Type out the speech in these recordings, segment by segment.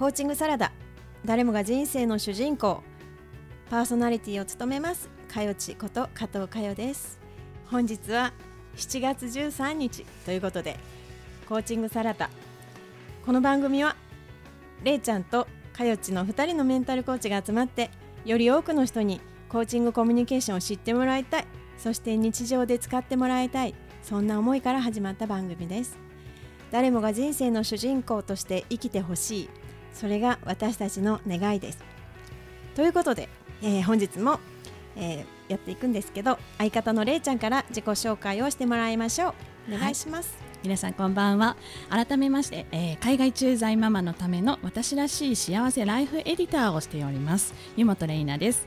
コーチングサラダ。誰もが人生の主人公。パーソナリティを務めます。かよちこと加藤かよです。本日は7月13日ということでコーチングサラダ。この番組はれいちゃんとかよちの2人のメンタルコーチが集まってより多くの人にコーチングコミュニケーションを知ってもらいたい。そして日常で使ってもらいたい。そんな思いから始まった番組です。誰もが人生の主人公として生きてほしい。それが私たちの願いです。ということで、えー、本日も、えー、やっていくんですけど相方のれいちゃんから自己紹介をしてもらいましょう。お願いします、はい。皆さんこんばんは。改めまして、えー、海外駐在ママのための私らしい幸せライフエディターをしております湯本玲奈です。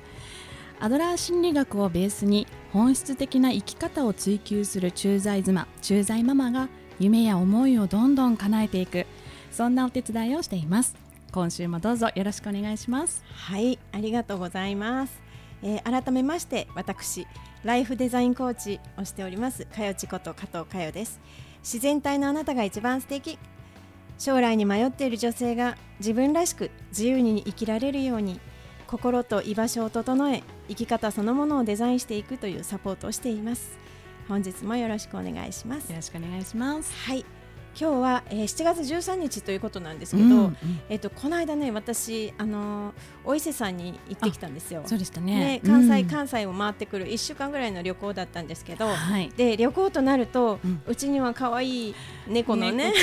アドラー心理学をベースに本質的な生き方を追求する駐在妻駐在ママが夢や思いをどんどん叶えていくそんなお手伝いをしています。今週もどうぞよろしくお願いします。はいありがとうございます、えー、改めまして私ライフデザインコーチをしておりますかよちこと加藤かよです。自然体のあなたが一番素敵。将来に迷っている女性が自分らしく自由に生きられるように心と居場所を整え生き方そのものをデザインしていくというサポートをしています。本日もよろしくお願いします。よろしくお願いします。はい今日は、えー、7月13日ということなんですけど、うんうん、えっ、とこの間ね私あのー、お伊勢さんに行ってきたんですよ。そうでしたね。ね関西、うん、関西を回ってくる1週間ぐらいの旅行だったんですけど、はい、で旅行となると、うちには可愛い猫のね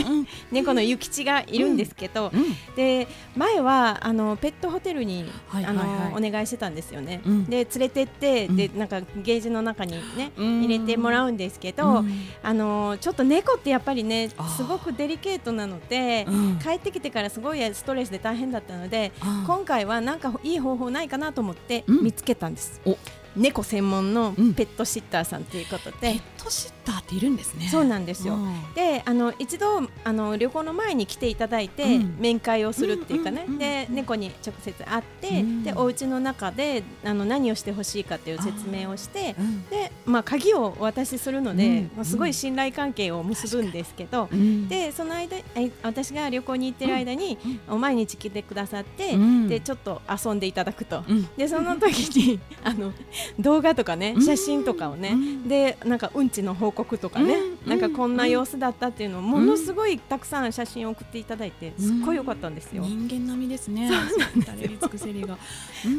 猫の諭吉がいるんですけど、うん。うん、で前はあのペットホテルに、はいはいはい、あのお願いしてたんですよね。で連れてって、でなんかゲージの中にね入れてもらうんですけど、あのちょっと猫ってやっぱりねすごくデリケートなので、うん、帰ってきてからすごいストレスで大変だったので今回はなんかいい方法ないかなと思って見つけたんです。猫専門のペットシッターさんということで、ペットシッターっているんですね。そうなんですよ、であの一度あの旅行の前に来ていただいて、面会をするっていうかね、で猫に直接会って、でお家の中であの何をしてほしいかっていう説明をして、でまあ鍵をお渡しするので、うすごい信頼関係を結ぶんですけど、でその間私が旅行に行ってる間に、毎日来てくださって、でちょっと遊んでいただくと、でその時にあの 動画とかね写真とかをね、でなんかうんちの報告とかね、なんかこんな様子だったっていうのをものすごいたくさん写真を送っていただいてすっごい良かったんですよ。人間並みですね。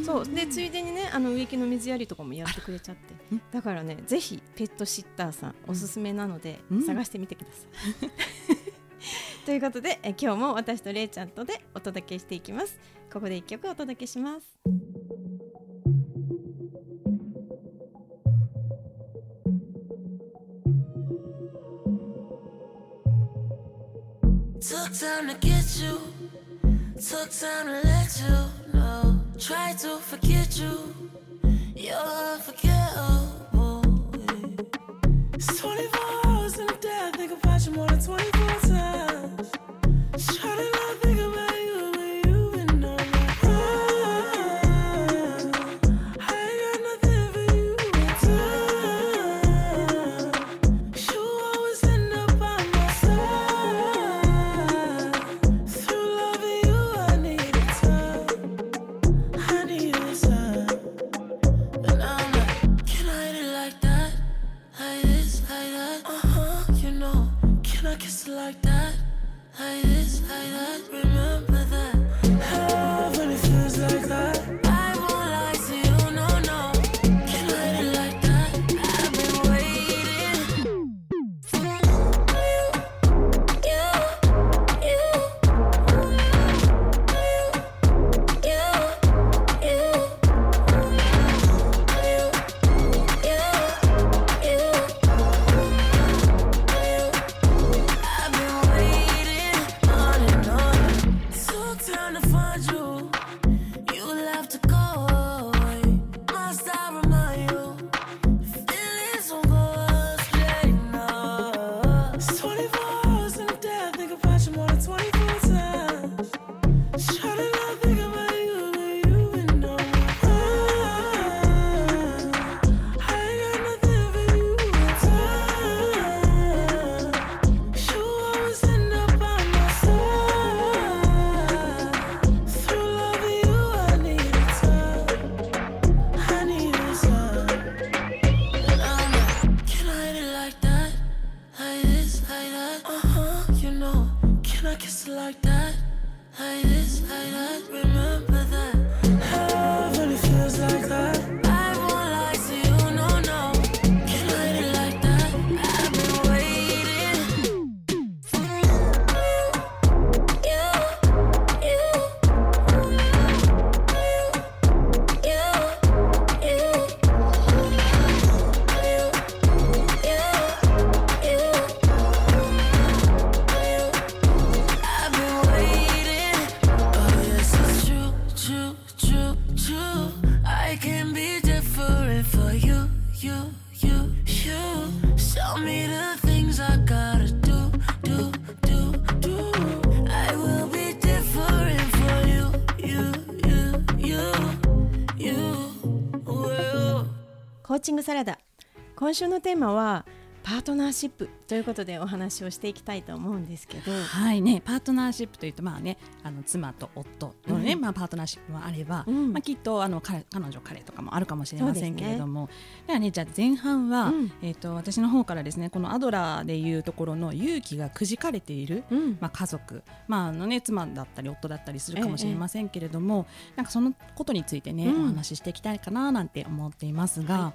そうでついでにねあの植木の水やりとかもやってくれちゃって、だからねぜひペットシッターさんおすすめなので探してみてください。ということでえ今日も私とれいちゃんとでお届けしていきます。ここで一曲お届けします。Took time to get you, took time to let you know. Try to forget you, you're unforgettable. It's 24 hours in a day, I think about you more than 24コーチングサラダ。今週のテーマはパートナーシップということでお話をしていきたいと思うんですけど、はいね、パートナーシップというとまあねあの妻と夫のね、うん。まあ、パートナーシップもあれば、うん。まあ、きっとあの彼彼女彼とかもあるかもしれませんけれども、そではね。じゃあ前半は、うん。えー、と私の方からですねこのアドラーでいうところの勇気がくじかれている、うん。まあ、家族、まああのね、妻だったり夫だったりするかもしれませんけれども、なんかそのことについてね、うん。お話ししていきたいかななんて思っていますが。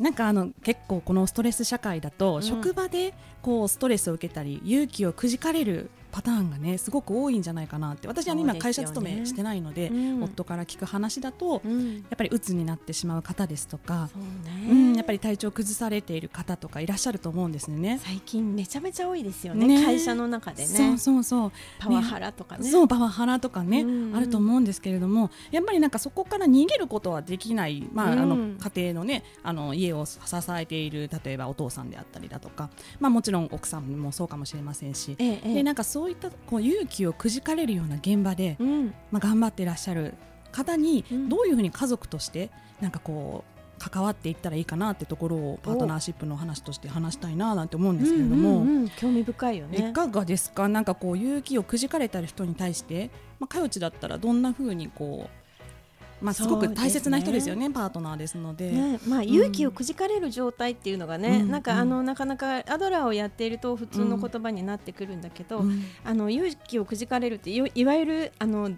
なんかあの結構このストレス社会だと、ん。職場でこうストレスを受けたり勇気をくじかれるパターンがねすごく多いんじゃないかなって。私は、ね、今会社勤めしてないので、うん。夫から聞く話だと、うん。やっぱり鬱になってしまう方ですとか、そうね。うん、やっぱり体調を崩されている方とかいらっしゃると思うんですよね。最近めちゃめちゃ多いですよねね。会社の中でね。そうそうそう。パワハラとかね。そうパワハラとかね、うん。うんあると思うんですけれどもやっぱりなんかそこから逃げることはできない、まああのうん家庭のねあの家を支えている例えばお父さんであったりだとか、まあ、もちろん奥さんもそうかもしれませんし、ええええ。でなんかそういったこう勇気をくじかれるような現場で、うん。まあ、頑張っていらっしゃる方にうん。どういうふうに家族としてなんかこう関わっていったらいいかなってところをパートナーシップの話として話したいななんて思うんですけれども。うんうんうん。興味深いよね。いかがですか？なんかこう勇気をくじかれた人に対して、まあ、かよちだったらどんなふうにこう、まあ、すごく大切な人ですよねパートナーですので。ねまあ、勇気をくじかれる状態っていうのがね、うん。なんかあのなかなかアドラーをやっていると普通の言葉になってくるんだけど、うん。あの勇気をくじかれるっていいわゆるあの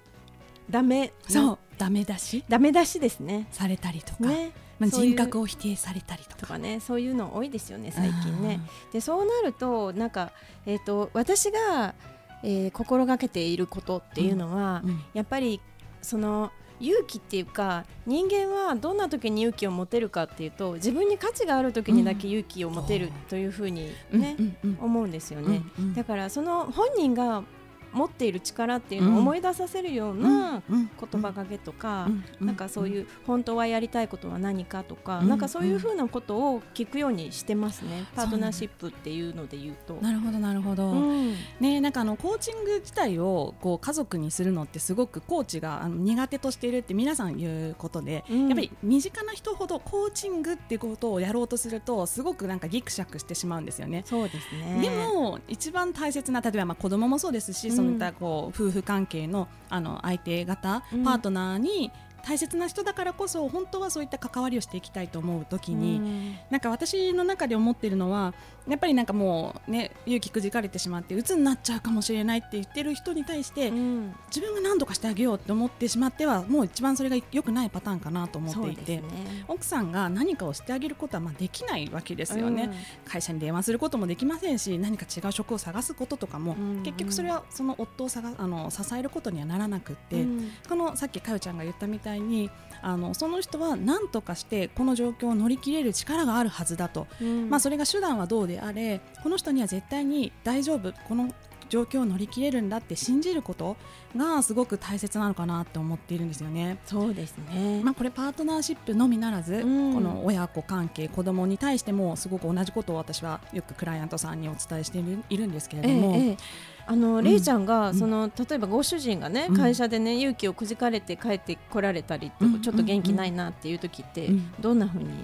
ダメ？そう。ダメ出し？ダメ出しですね。されたりとか、ね。まあ、人格を否定されたりとか。ねそういうの多いですよね最近ね。でそうなるとなんか、えー、と私が、えー心がけていることっていうのは、うん。うん。やっぱりその勇気っていうか人間はどんな時に勇気を持てるかっていうと自分に価値がある時にだけ勇気を持てるうんというふうにうんね、思うんですよね。だからその本人が持っている力っていうのを思い出させるようなうん。言葉がけとか、うん。なんかそういう本当はやりたいことは何かとか、うん。なんかそういうふうなことを聞くようにしてますね、パートナーシップっていうので言うと。なるほどなるほど、うん。ね、なんかあのコーチング自体をこう家族にするのってすごくコーチがあの苦手としているって皆さん言うことで、うん。やっぱり身近な人ほどコーチングってことをやろうとするとすごくなんかギクシャクしてしまうんですよね。そうですね。でも一番大切な例えばまあ子供もそうですし、うんそういったこう夫婦関係のあの相手方、うん。パートナーに大切な人だからこそ本当はそういった関わりをしていきたいと思うときに、うん。なんか私の中で思っているのはやっぱりなんかもうね勇気くじかれてしまって鬱になっちゃうかもしれないって言ってる人に対して、うん。自分が何とかしてあげようって思ってしまってはもう一番それが良くないパターンかなと思っていて、ね。奥さんが何かをしてあげることはまあできないわけですよね、会社に電話することもできませんし何か違う職を探すこととかも、うん。結局それはその夫を探あの支えることにはならなくって、うん。このさっきかよちゃんが言ったみたいにあのその人は何とかしてこの状況を乗り切れる力があるはずだと、うん。まあ、それが手段はどうであれこの人には絶対に大丈夫この状況を乗り切れるんだって信じることがすごく大切なのかなって思っているんですよね。そうですね、まあ、これパートナーシップのみならず、うん。この親子関係子供に対してもすごく同じことを私はよくクライアントさんにお伝えしているいるんですけれども、ええええあの、ん。レイちゃんが、うん。その例えばご主人がね、うん。会社でね勇気をくじかれて帰ってこられたりちょっと元気ないなっていう時って、うん。どんな風に、ま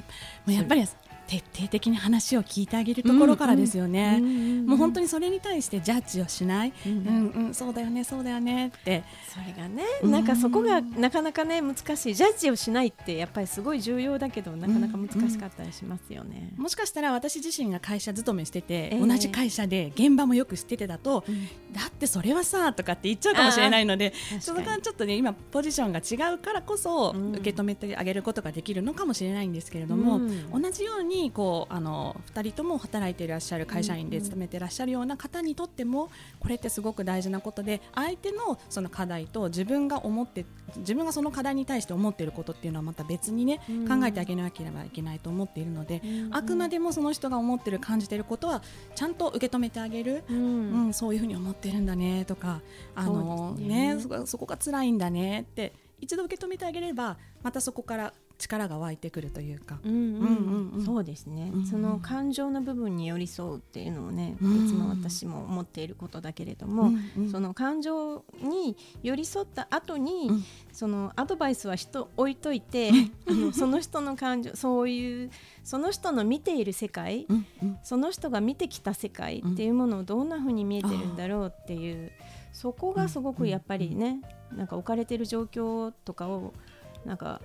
あやっぱり徹底的に話を聞いてあげるところからですよね。もう本当ににそれに対してジャッジをしない、うんうん。うん、そうだよね、そうだよねって、それがね、うん。なんかそこがなかなかね難しい。ジャッジをしないってやっぱりすごい重要だけどなかなか難しかったりしますよね。もしかしたら私自身が会社勤めしてて、ええ。同じ会社で現場もよく知っててだと、だってそれはさとかって言っちゃうかもしれないので、その間ちょっとね今ポジションが違うからこそうん。受け止めてあげることができるのかもしれないんですけれども、うん。同じようにこうあの2人とも働いていらっしゃる会社員で勤めていらっしゃるような方にとってもこれってすごく大事なことで相手のその課題と自分が思って自分がその課題に対して思っていることっていうのはまた別にね、うん考えてあげなければいけないと思っているので、あくまでもその人が思ってる感じてることはちゃんと受け止めてあげる。うん。うん、そういうふうに思ってるんだねとかあのね。そこが辛いんだねって一度受け止めてあげればまたそこから力が湧いてくるというか。うんうん。うんうんうん。そうですね、うんうんその感情の部分に寄り添うっていうのもね、うんいつも私も思っていることだけれども、うんうん。その感情に寄り添った後に、うん。そのアドバイスは人置いといて、あのその人の感情そういうその人の見ている世界、うんうん。その人が見てきた世界っていうものをどんな風に見えてるんだろうっていう、そこがすごくやっぱりね、なんか置かれてる状況とかをなんか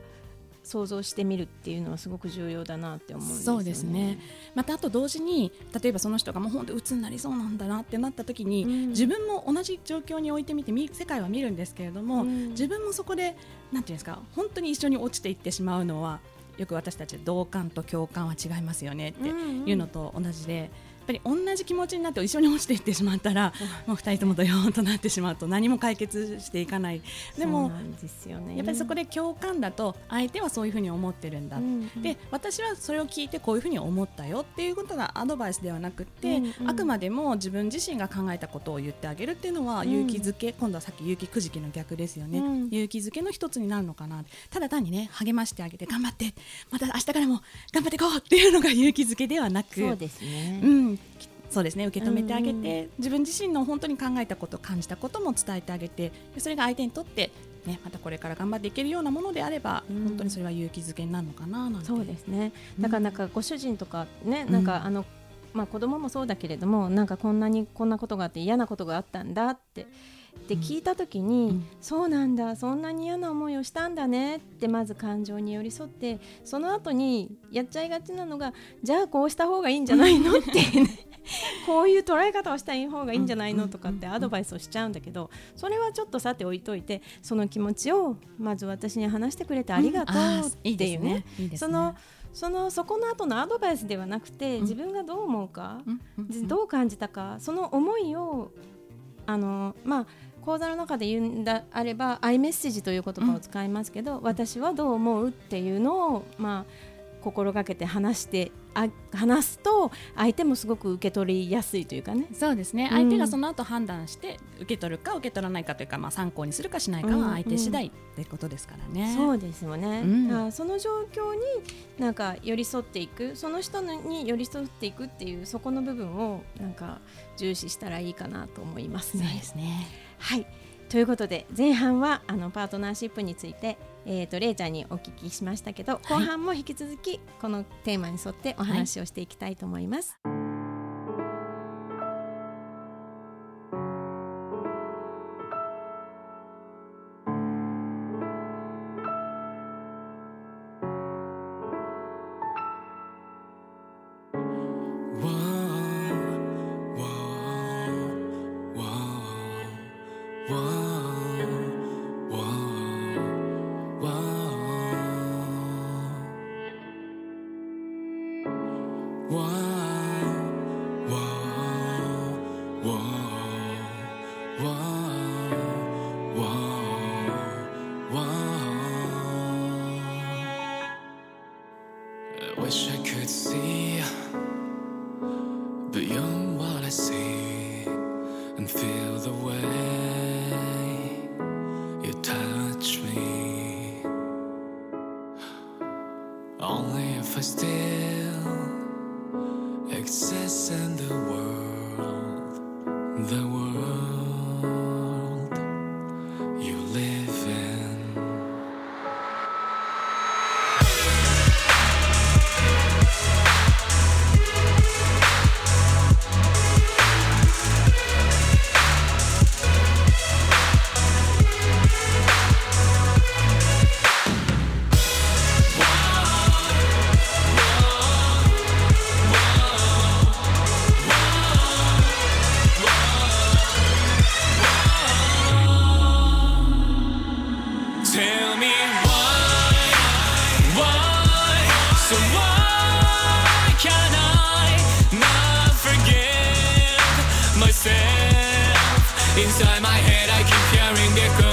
想像してみるっていうのはすごく重要だなって思うんですよね。そうですねまたあと同時に例えばその人がもう本当鬱になりそうなんだなってなった時に、うん自分も同じ状況に置いてみてみ世界は見るんですけれども、うん自分もそこでなんていうんですか本当に一緒に落ちていってしまうのはよく私たち同感と共感は違いますよねっていうのと同じで。やっぱり同じ気持ちになって一緒に落ちていってしまったら、もう二人ともドヨーンとなってしまうと何も解決していかない。でもね。やっぱりそこで共感だと相手はそういうふうに思ってるんだ、うんで私はそれを聞いてこういうふうに思ったよっていうことがアドバイスではなくて、うんうん。あくまでも自分自身が考えたことを言ってあげるっていうのはうん。勇気づけ、今度はさっき勇気くじきの逆ですよね、うん。勇気づけの一つになるのかな。ただ単にね励ましてあげて頑張ってまた明日からも頑張っていこうっていうのが勇気づけではなく。そうですね。うん、そうですね受け止めてあげて、自分自身の本当に考えたこと感じたことも伝えてあげてでそれが相手にとって、ね、またこれから頑張っていけるようなものであれば、うん本当にそれは勇気づけになるのかななんてそうですね。うんだからなんかご主人とかね、うんなんかあの。まあ、子供もそうだけれどもなんかこんなにこんなことがあって嫌なことがあったんだってでうん。聞いた時に、うん。そうなんだそんなに嫌な思いをしたんだねってまず感情に寄り添ってその後にやっちゃいがちなのがじゃあこうした方がいいんじゃないの？っていうね。こういう捉え方をした方がいいんじゃないの？とかってアドバイスをしちゃうんだけどそれはちょっとさて置いといてその気持ちをまず私に話してくれてありがとうっていうね。いいですね。そのそのそこの後のアドバイスではなくて、ん。自分がどう思うか、うん。うん。うん。どう感じたかその思いをあのまあ講座の中で言うんだあれば「アイメッセージ」という言葉を使いますけど、私はどう思うっていうのをまあ心がけて話してあ話すと相手もすごく受け取りやすいというかね。そうですね。うん相手がその後判断して受け取るか受け取らないかというか、まあ、参考にするかしないかは相手次第ってことですからね。そうですよね、うん。その状況になんか寄り添っていくその人に寄り添っていくっていうそこの部分をなんか重視したらいいかなと思いますそうね。ですねはいということで前半はあのパートナーシップについて、えー、とれいちゃんにお聞きしましたけど後半も引き続きこのテーマに沿ってお話をしていきたいと思います。I if I still Inside my head I keep hearing echoes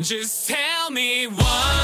Just tell me why,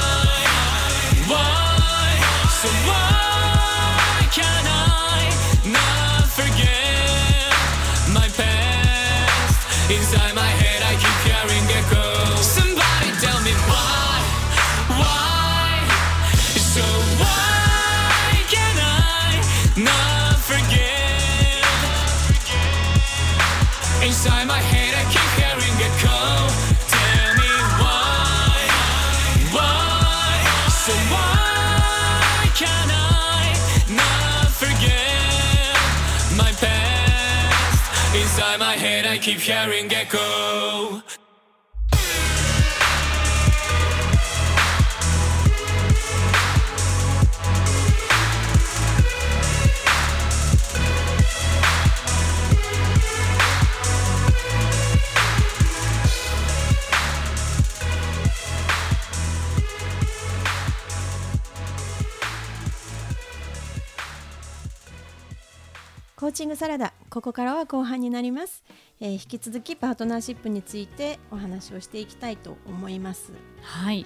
Inside my head I keep hearing echo. コーチングサラダ ここからは後半になります、えー引き続きパートナーシップについてお話をしていきたいと思います。はい。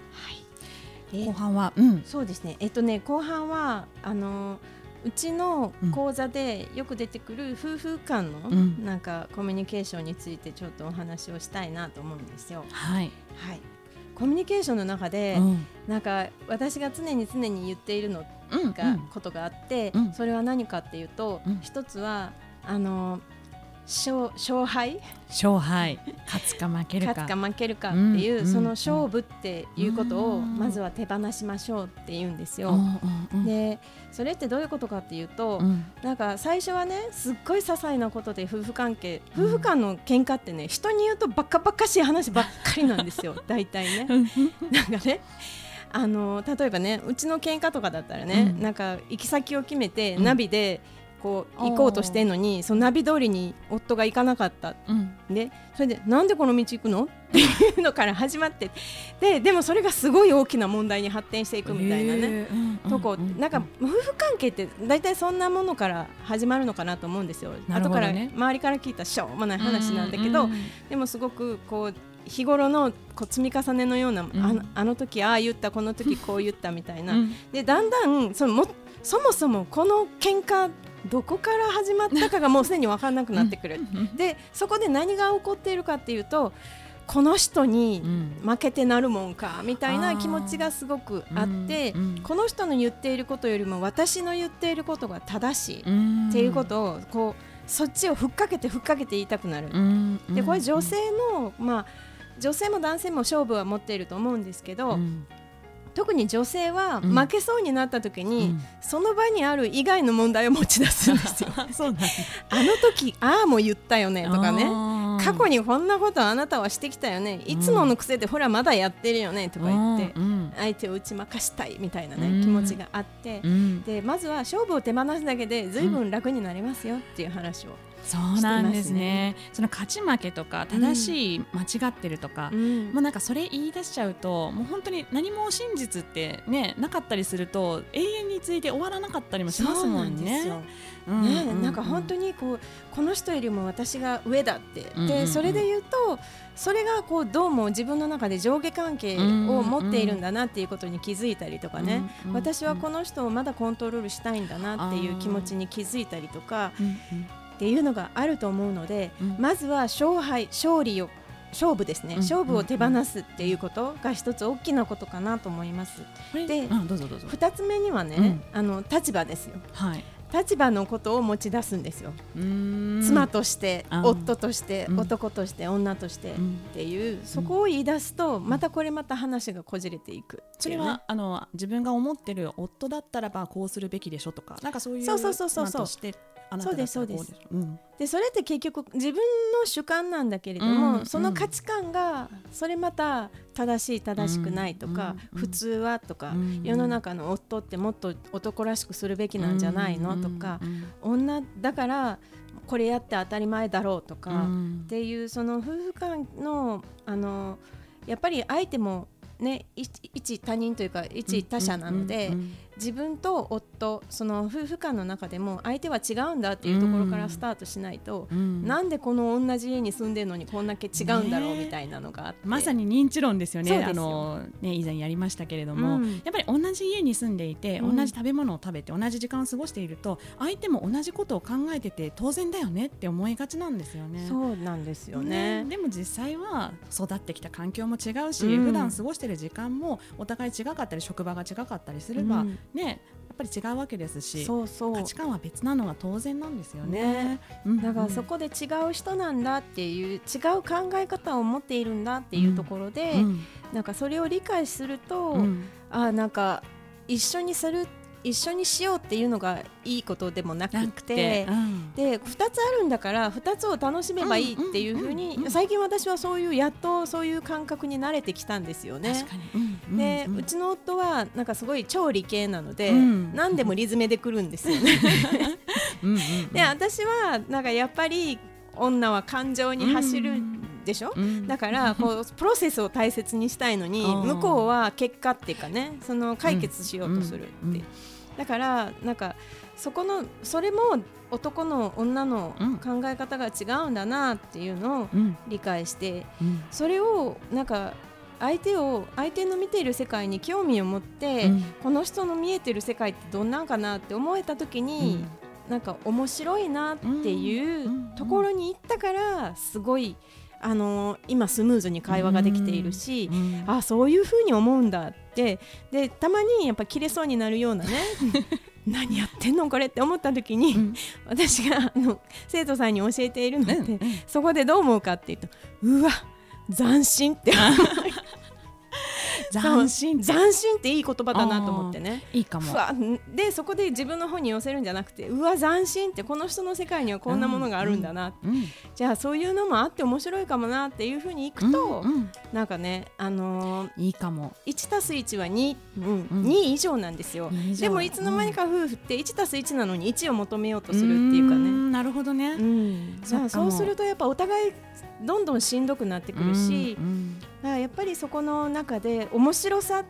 はい。後半はうん。そうですね。えっとね後半はあのうちの講座でよく出てくる夫婦間のうん。なんかコミュニケーションについてちょっとお話をしたいなと思うんですよ。はい。はい、コミュニケーションの中で、うん。なんか私が常に常に言っているのうん。が、ことがあって、うん。それは何かっていうと、うん。一つはあの勝勝敗？勝敗。勝つか負けるか。勝つか負けるかっていう、うんその勝負っていうことをうん。まずは手放しましょうって言うんですよ。うんうんうん。でそれってどういうことかっていうと、うん。なんか最初はねすっごい些細なことで夫婦関係夫婦間の喧嘩ってね人に言うとバカバカしい話ばっかりなんですよ。大体ね。なんかねあの例えばねうちの喧嘩とかだったらね、うん。なんか行き先を決めて、うん。ナビでこう行こうとしてんのにそのナビ通りに夫が行かなかった。うん。でそれでなんでこの道行くの？っていうのから始まって。ででもそれがすごい大きな問題に発展していくみたいなね。へー。うん。うんとこ、うん。なんか夫婦関係って大体そんなものから始まるのかなと思うんですよ。後から周りから聞いたしょうもない話なんだけど、うんでもすごくこう日頃のこう積み重ねのような、ん。あのあの時ああ言ったこの時こう言ったみたいな、うん。でだんだんそのもそもそもこの喧嘩どこから始まったかがもうすでに分からなくなってくる。でそこで何が起こっているかっていうとこの人にうん。負けてなるもんかみたいな気持ちがすごくあって、うん。うん。この人の言っていることよりも私の言っていることが正しいっうん。ていうことをこうそっちをふっかけてふっかけて言いたくなる。うん。でこれ女性の、まあ、女性も男性も勝負は持っていると思うんですけど、うん特に女性はうん。負けそうになった時に、うん。その場にある以外の問題を持ち出すんですよ。そうあの時ああも言ったよねとかね。過去にこんなことあなたはしてきたよね。いつもの癖でほらまだやってるよねとか言ってうん相手を打ち負かしたいみたいなうんね気持ちがあって。うん。でまずは勝負を手放すだけでずいぶん楽になりますよっていう話を、そうなんですね。その勝ち負けとか正しい間違ってるとか、うん。もうなんかそれ言い出しちゃうともう本当に何も真実ってねなかったりすると永遠について終わらなかったりもしますもんね。なんか本当にこうこの人よりも私が上だって、でそれで言うとそれがこうどうも自分の中で上下関係を持っているんだなっていうことに気づいたりとかね、私はこの人をまだコントロールしたいんだなっていう気持ちに気づいたりとかうんっていうのがあると思うので、うん。まずは勝敗勝利を勝負ですね、うん。勝負を手放すっていうことが一つ大きなことかなと思います。で。二つ目にはね、あの立場ですよ。はい。立場のことを持ち出すんですよ。妻として、夫として、うん。男として女として、うん。っていうそこを言い出すとまたこれまた話がこじれていくね、それは、あの自分が思ってる夫だったらばこうするべきでしょとかなんかそういうそうそうそうそうそうあなただったらこそうです。うん。でそれって結局自分の主観なんだけれども、うん。その価値観がそれまた正しい正しくないとか、うん。普通はとか、うん。世の中の夫ってもっと男らしくするべきなんじゃないの、とか、女だからこれやって当たり前だろうとか、うん。っていうその夫婦間のあのやっぱり相手もね一一他人というか一他者なので、自分と夫その夫婦間の中でも相手は違うんだっていうところからスタートしないと、うん。なんでこの同じ家に住んでるのにこんだけ違うんだろうねみたいなのがあって、まさに認知論ですよね。あのね以前やりましたけれども、うん。やっぱり同じ家に住んでいて、うん。同じ食べ物を食べて同じ時間を過ごしていると相手も同じことを考えてて当然だよねって思いがちなんですよね。そうなんですよね。でも実際は育ってきた環境も違うし、うん。普段過ごしている時間もお互い違かったり職場が違かったりすれば、うんねやっぱり違うわけですしそうそう。価値観は別なのが当然なんですよね。ね。うん。だからそこで違う人なんだっていう違う考え方を持っているんだっていうところで、うん。なんかそれを理解すると、うん。あなんか一緒にする一緒にしようっていうのがいいことでもなくてて、うん。で2つあるんだから2つを楽しめばいいっていうふううん。うん。うん。うん。に最近私はそういうやっとそういう感覚に慣れてきたんですよね。確かに、うんうんで、ううん。ちの夫はなんかすごい超理系なので、うん。何でもリズムで来るんですよね。で私はなんかやっぱり女は感情に走るでしょ、うん。だから こうプロセスを大切にしたいのに向こうは結果っていうかねその解決しようとするって、だからなんかそこのそれも男の女のうん考え方が違うんだなっていうのをうん。理解してうん。それをなんか相手を相手の見ている世界に興味を持って、うん。この人の見えてる世界ってどんなんかなって思えた時に、なんか面白いなっていううんところに行ったからすごいあの今スムーズに会話ができているし、うん。あそういうふうに思うんだって。でたまにやっぱ切れそうになるようなね 何やってんのこれって思った時に、うん。私があの生徒さんに教えているのって、うん。うん。そこでどう思うかっていうとうわ斬新って 斬新。斬新。っていい言葉だなと思ってね。いいかも。でそこで自分の方に寄せるんじゃなくてうわ斬新ってこの人の世界にはこんなものがあるんだな、うんじゃあそういうのもあって面白いかもなっていうふうにいくと、うんうん。なんかね、あのー、いいかも。1たす1は 2,、うんうん。2以上なんですよ。2以上。でもいつの間にか夫婦って1たす1なのに1を求めようとするっていうかね。んなるほどね。うん、そうするとやっぱお互いどんどんしんどくなってくるし、うんうん。だからやっぱりそこの中で面白さ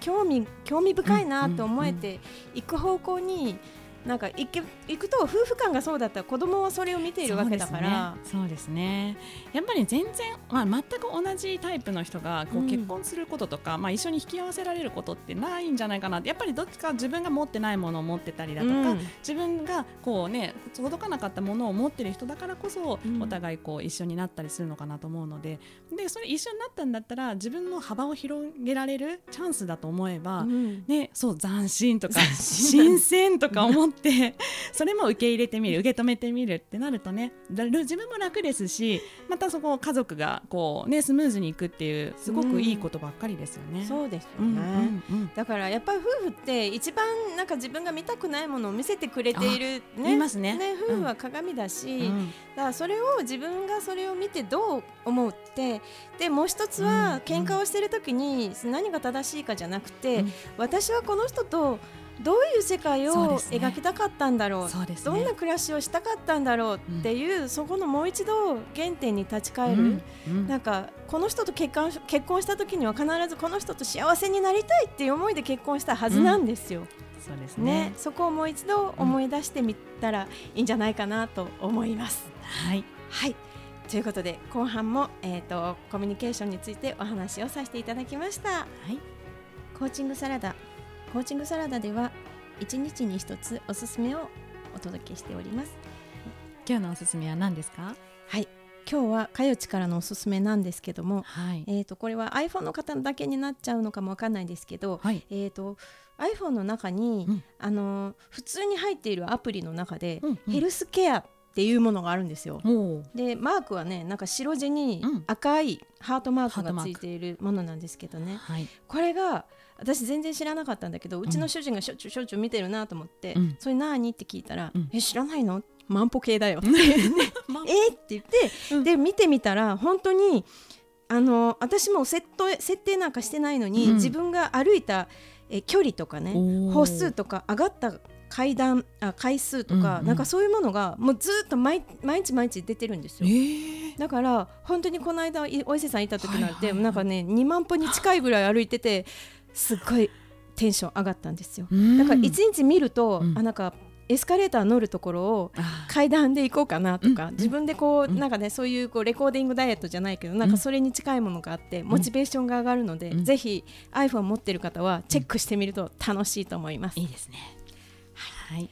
興味興味深いなと思えていく方向になんか行け行くと夫婦間がそうだったら子供はそれを見ているわけだから。そうですね。ね。やっぱり全然、まあ、全く同じタイプの人がこううん。結婚することとか、まあ、一緒に引き合わせられることってないんじゃないかなって。やっぱりどっちか自分が持ってないものを持ってたりだとか、うん。自分がこうね届かなかったものを持ってる人だからこそ、うん。お互いこう一緒になったりするのかなと思うので。でそれ一緒になったんだったら自分の幅を広げられるチャンスだと思えば、うん。ね、そう斬新とか新鮮とか思って それも受け入れてみる受け止めてみるってなるとねだ自分も楽ですしまたそこを家族がこう、ね、スムーズにいくっていうすごくいいことばっかりですよね。そうですようんね、うんうん。だからやっぱり夫婦って一番なんか自分が見たくないものを見せてくれている言いますね。夫婦は鏡だし、うん。だからそれを自分がそれを見てどう思うってでもう一つうん。は喧嘩をしてる時に何が正しいかじゃなくて、うん。私はこの人とどういう世界を描きたかったんだろう。ね。どんな暮らしをしたかったんだろうっていう、そこのもう一度原点に立ち返る、うんうん。なんかこの人と結婚結婚した時には必ずこの人と幸せになりたいっていう思いで結婚したはずなんですよ。そうですね。ね。そこをもう一度思い出してみたらいいんじゃないかなと思います。はい。はい。ということで後半も、えー、とコミュニケーションについてお話をさせていただきました。はい。コーチングサラダコーチングサラダでは1日に1つおすすめをお届けしております。今日のおすすめは何ですか？はい。今日はかよちからのおすすめなんですけども、はい。えー、とこれは iPhone の方だけになっちゃうのかもわかんないですけど、はい。えー、と iPhone の中に、うん。あの普通に入っているアプリの中で、うんうん。ヘルスケアっていうものがあるんですよ。でマークはねなんか白地にうん。赤いハートマークがついているものなんですけどね、はい。これが私全然知らなかったんだけどうちの主人がしょっちゅうしょっちゅう見てるなと思って「うん。それ何?」って聞いたら「うん。え知らないの？万歩計だよ」って言ってまえ？ーって言って、うん。で見てみたら本当にあの私も設定設定なんかしてないのに、うん。自分が歩いたえ距離とかね歩数とか上がった階段あ回数とか、うんうん。なんかそういうものがもうずっと毎毎日毎日出てるんですえよ。ー。だから本当にこの間いお伊勢さんいた時なんて、はいはいはい。なんかね2万歩に近いぐらい歩いててすっごいテンション上がったんですよ。うん。だから一日見ると、うん。あなんかエスカレーター乗るところを階段で行こうかなとか、うん。自分でこう、うん。なんかねそういうこうレコーディングダイエットじゃないけどなんかそれに近いものがあって、モチベーションが上がるので、うん。ぜひ iPhone 持ってる方はチェックしてみると楽しいと思います。いいですね。はい。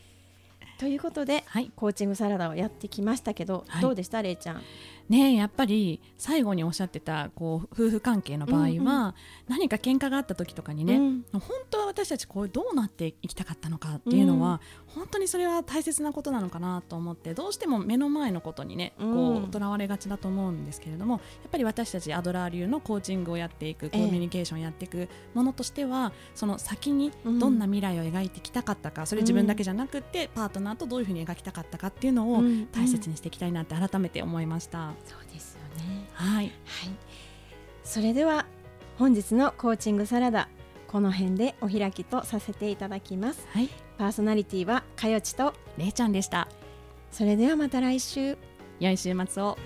ということではい。コーチングサラダをやってきましたけど、はい。どうでしたれいちゃん？ねえやっぱり最後におっしゃってたこう夫婦関係の場合は、うんうん。何か喧嘩があった時とかにね、うん。本当は私たちこうどうなっていきたかったのかっていうのは、本当にそれは大切なことなのかなと思ってどうしても目の前のことにねこうん。うとらわれがちだと思うんですけれどもやっぱり私たちアドラー流のコーチングをやっていくコミュニケーションやっていくものとしては、その先にどんな未来を描いてきたかったか、それ自分だけじゃなくてパートナーとどういうふうに描きたかったかっていうのをうん。大切にしていきたいなって改めて思いました。そうですよね。はい。はい。それでは本日のコーチングサラダこの辺でお開きとさせていただきます。はい、パーソナリティはかよちとれいちゃんでした。それではまた来週。良い週末を。